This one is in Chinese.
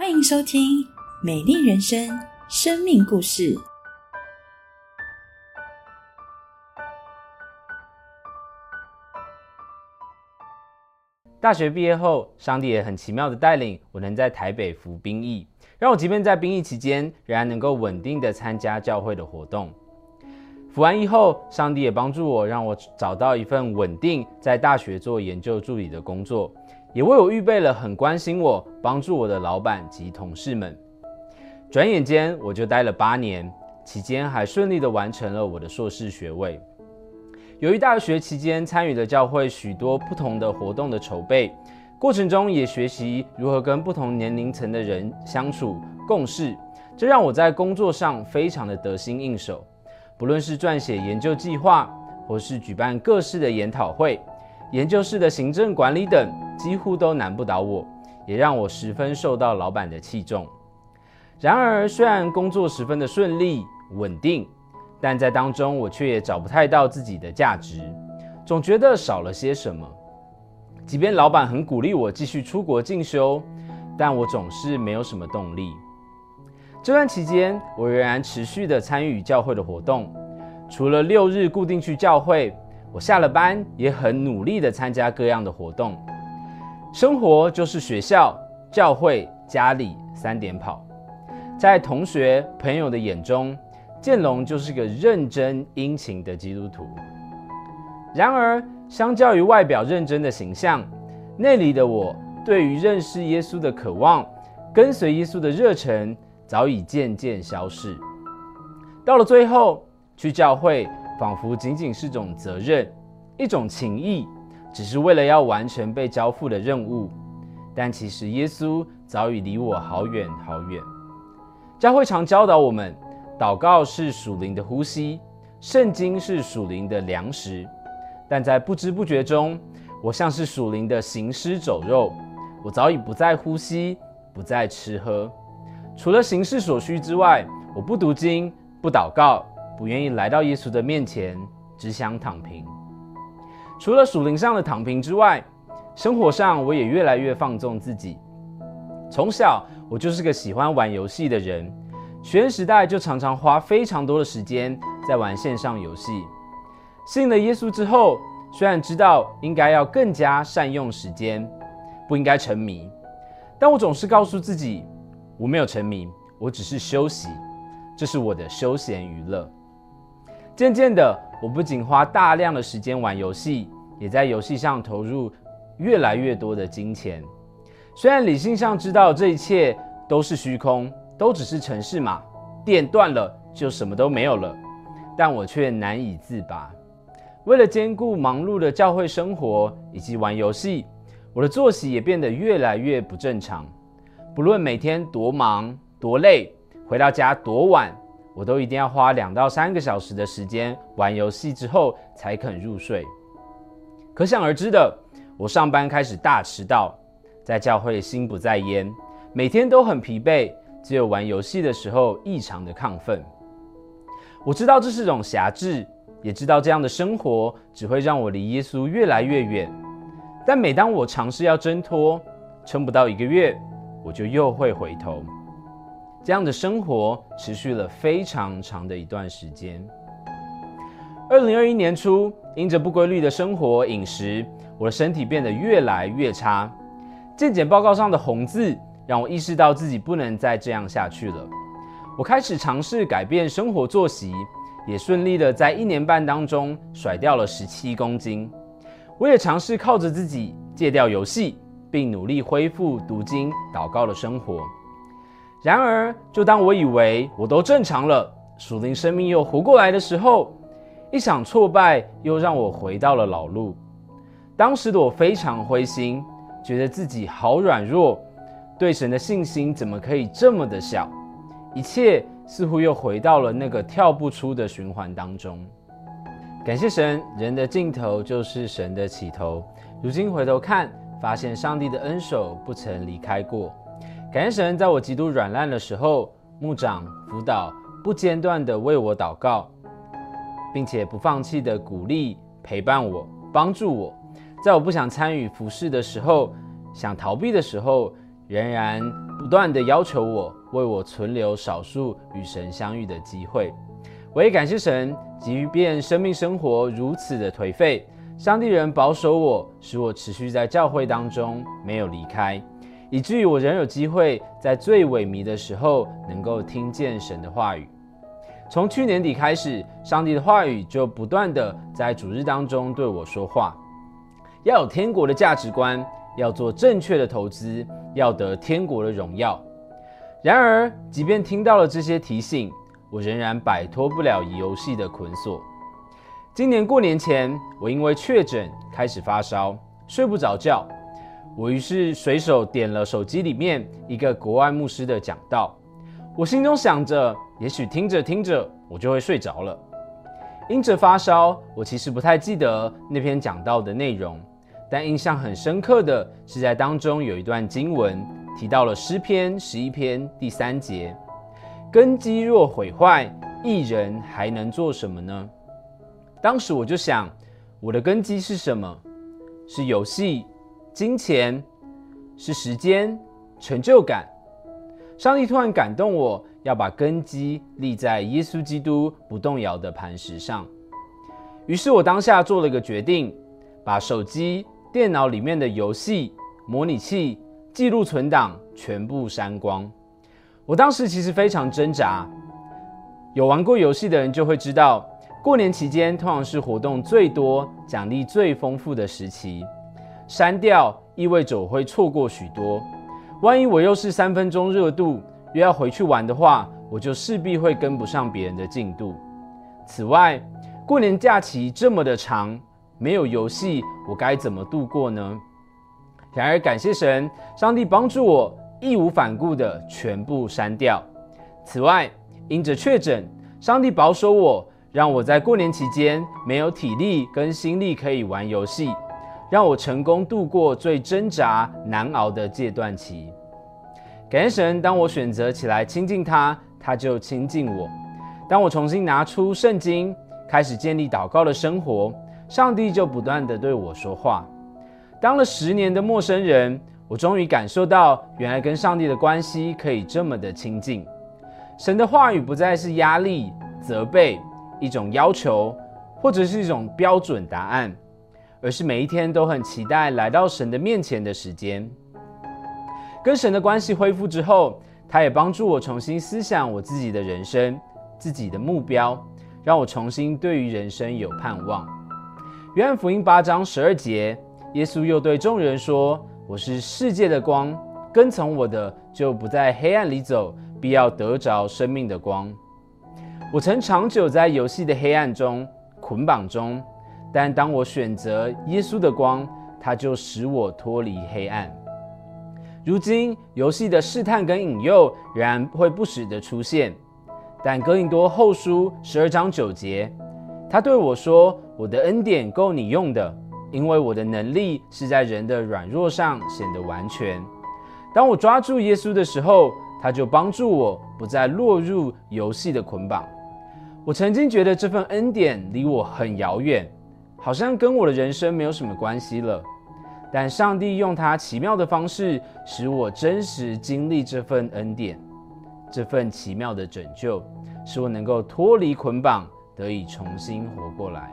欢迎收听《美丽人生》生命故事。大学毕业后，上帝也很奇妙的带领我能在台北服兵役，让我即便在兵役期间，仍然能够稳定的参加教会的活动。服完役后，上帝也帮助我，让我找到一份稳定在大学做研究助理的工作，也为我预备了很关心我、帮助我的老板及同事们。转眼间，我就待了八年，期间还顺利的完成了我的硕士学位。由于大学期间参与了教会许多不同的活动的筹备过程中，也学习如何跟不同年龄层的人相处共事，这让我在工作上非常的得心应手。不论是撰写研究计划，或是举办各式的研讨会、研究室的行政管理等，几乎都难不倒我，也让我十分受到老板的器重。然而，虽然工作十分的顺利稳定。但在当中，我却也找不太到自己的价值，总觉得少了些什么。即便老板很鼓励我继续出国进修，但我总是没有什么动力。这段期间，我仍然持续的参与教会的活动，除了六日固定去教会，我下了班也很努力的参加各样的活动。生活就是学校、教会、家里三点跑，在同学朋友的眼中。建龙就是个认真殷勤的基督徒。然而，相较于外表认真的形象，内里的我对于认识耶稣的渴望、跟随耶稣的热忱，早已渐渐消逝。到了最后，去教会仿佛仅仅是种责任，一种情谊，只是为了要完成被交付的任务。但其实耶稣早已离我好远好远。教会常教导我们。祷告是属灵的呼吸，圣经是属灵的粮食，但在不知不觉中，我像是属灵的行尸走肉。我早已不再呼吸，不再吃喝，除了行事所需之外，我不读经，不祷告，不愿意来到耶稣的面前，只想躺平。除了属灵上的躺平之外，生活上我也越来越放纵自己。从小我就是个喜欢玩游戏的人。学生时代就常常花非常多的时间在玩线上游戏。信了耶稣之后，虽然知道应该要更加善用时间，不应该沉迷，但我总是告诉自己，我没有沉迷，我只是休息，这是我的休闲娱乐。渐渐的，我不仅花大量的时间玩游戏，也在游戏上投入越来越多的金钱。虽然理性上知道这一切都是虚空。都只是城市嘛，电断了就什么都没有了，但我却难以自拔。为了兼顾忙碌的教会生活以及玩游戏，我的作息也变得越来越不正常。不论每天多忙多累，回到家多晚，我都一定要花两到三个小时的时间玩游戏之后才肯入睡。可想而知的，我上班开始大迟到，在教会心不在焉，每天都很疲惫。只有玩游戏的时候异常的亢奋。我知道这是种辖制，也知道这样的生活只会让我离耶稣越来越远。但每当我尝试要挣脱，撑不到一个月，我就又会回头。这样的生活持续了非常长的一段时间。二零二一年初，因着不规律的生活饮食，我的身体变得越来越差。健检报告上的红字。让我意识到自己不能再这样下去了。我开始尝试改变生活作息，也顺利的在一年半当中甩掉了十七公斤。我也尝试靠着自己戒掉游戏，并努力恢复读经、祷告的生活。然而，就当我以为我都正常了，属灵生命又活过来的时候，一场挫败又让我回到了老路。当时的我非常灰心，觉得自己好软弱。对神的信心怎么可以这么的小？一切似乎又回到了那个跳不出的循环当中。感谢神，人的尽头就是神的起头。如今回头看，发现上帝的恩手不曾离开过。感谢神，在我极度软烂的时候，牧长辅导不间断的为我祷告，并且不放弃的鼓励陪伴我，帮助我。在我不想参与服侍的时候，想逃避的时候。仍然不断的要求我为我存留少数与神相遇的机会。我也感谢神，即便生命生活如此的颓废，上帝仍保守我，使我持续在教会当中没有离开，以至于我仍有机会在最萎靡的时候能够听见神的话语。从去年底开始，上帝的话语就不断的在主日当中对我说话，要有天国的价值观。要做正确的投资，要得天国的荣耀。然而，即便听到了这些提醒，我仍然摆脱不了游戏的捆锁。今年过年前，我因为确诊开始发烧，睡不着觉。我于是随手点了手机里面一个国外牧师的讲道，我心中想着，也许听着听着，我就会睡着了。因着发烧，我其实不太记得那篇讲道的内容。但印象很深刻的是，在当中有一段经文提到了诗篇十一篇第三节：“根基若毁坏，一人还能做什么呢？”当时我就想，我的根基是什么？是游戏、金钱，是时间、成就感。上帝突然感动我，要把根基立在耶稣基督不动摇的磐石上。于是我当下做了个决定，把手机。电脑里面的游戏、模拟器、记录存档全部删光。我当时其实非常挣扎。有玩过游戏的人就会知道，过年期间通常是活动最多、奖励最丰富的时期。删掉意味着我会错过许多。万一我又是三分钟热度，又要回去玩的话，我就势必会跟不上别人的进度。此外，过年假期这么的长。没有游戏，我该怎么度过呢？然而，感谢神，上帝帮助我义无反顾的全部删掉。此外，因着确诊，上帝保守我，让我在过年期间没有体力跟心力可以玩游戏，让我成功度过最挣扎难熬的阶段期。感谢神，当我选择起来亲近他，他就亲近我。当我重新拿出圣经，开始建立祷告的生活。上帝就不断的对我说话。当了十年的陌生人，我终于感受到，原来跟上帝的关系可以这么的亲近。神的话语不再是压力、责备、一种要求，或者是一种标准答案，而是每一天都很期待来到神的面前的时间。跟神的关系恢复之后，他也帮助我重新思想我自己的人生、自己的目标，让我重新对于人生有盼望。约翰福音八章十二节，耶稣又对众人说：“我是世界的光，跟从我的就不在黑暗里走，必要得着生命的光。”我曾长久在游戏的黑暗中捆绑中，但当我选择耶稣的光，他就使我脱离黑暗。如今游戏的试探跟引诱仍然会不时的出现，但哥林多后书十二章九节。他对我说：“我的恩典够你用的，因为我的能力是在人的软弱上显得完全。”当我抓住耶稣的时候，他就帮助我不再落入游戏的捆绑。我曾经觉得这份恩典离我很遥远，好像跟我的人生没有什么关系了。但上帝用他奇妙的方式，使我真实经历这份恩典，这份奇妙的拯救，使我能够脱离捆绑。得以重新活过来。